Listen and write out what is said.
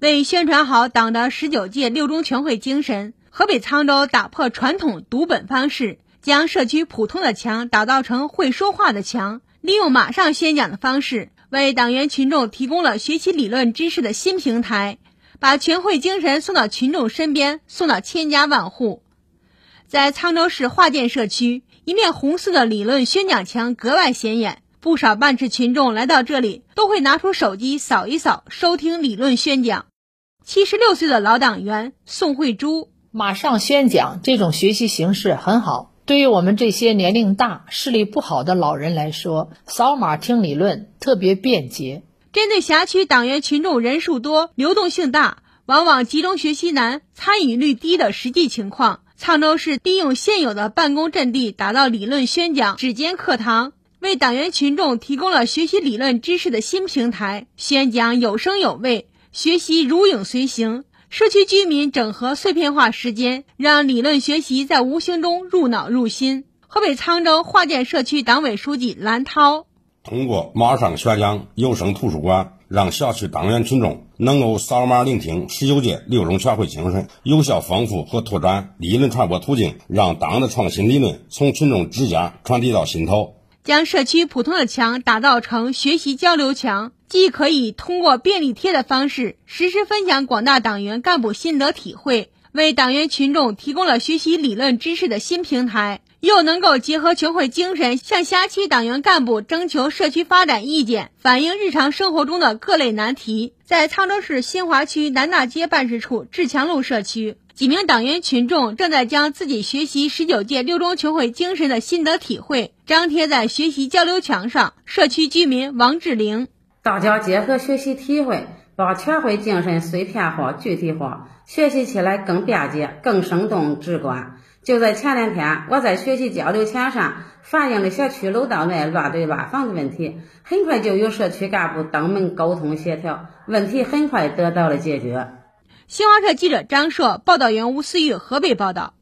为宣传好党的十九届六中全会精神，河北沧州打破传统读本方式，将社区普通的墙打造成会说话的墙，利用马上宣讲的方式，为党员群众提供了学习理论知识的新平台，把全会精神送到群众身边，送到千家万户。在沧州市华建社区，一面红色的理论宣讲墙格外显眼。不少办事群众来到这里，都会拿出手机扫一扫，收听理论宣讲。七十六岁的老党员宋慧珠，马上宣讲这种学习形式很好，对于我们这些年龄大、视力不好的老人来说，扫码听理论特别便捷。针对辖区党员群众人数多、流动性大，往往集中学习难、参与率低的实际情况，沧州市利用现有的办公阵地，打造理论宣讲指尖课堂。为党员群众提供了学习理论知识的新平台，宣讲有声有味，学习如影随形。社区居民整合碎片化时间，让理论学习在无形中入脑入心。河北沧州华建社区党委书记蓝涛通过马上宣讲有声图书馆，让小区党员群众能够扫码聆听十九届六中全会精神，有效丰富和拓展理论传播途径，让党的创新理论从群众指尖传递到心头。将社区普通的墙打造成学习交流墙，既可以通过便利贴的方式实时分享广大党员干部心得体会，为党员群众提供了学习理论知识的新平台，又能够结合全会精神，向辖区党员干部征求社区发展意见，反映日常生活中的各类难题。在沧州市新华区南大街办事处志强路社区。几名党员群众正在将自己学习十九届六中全会精神的心得体会张贴在学习交流墙上。社区居民王志玲：大家结合学习体会，把全会精神碎片化、具体化，学习起来更便捷、更生动直观。就在前两天，我在学习交流墙上反映了小区楼道内乱堆乱放的问题，很快就有社区干部登门沟通协调，问题很快得到了解决。新华社记者张硕，报道员吴思玉，河北报道。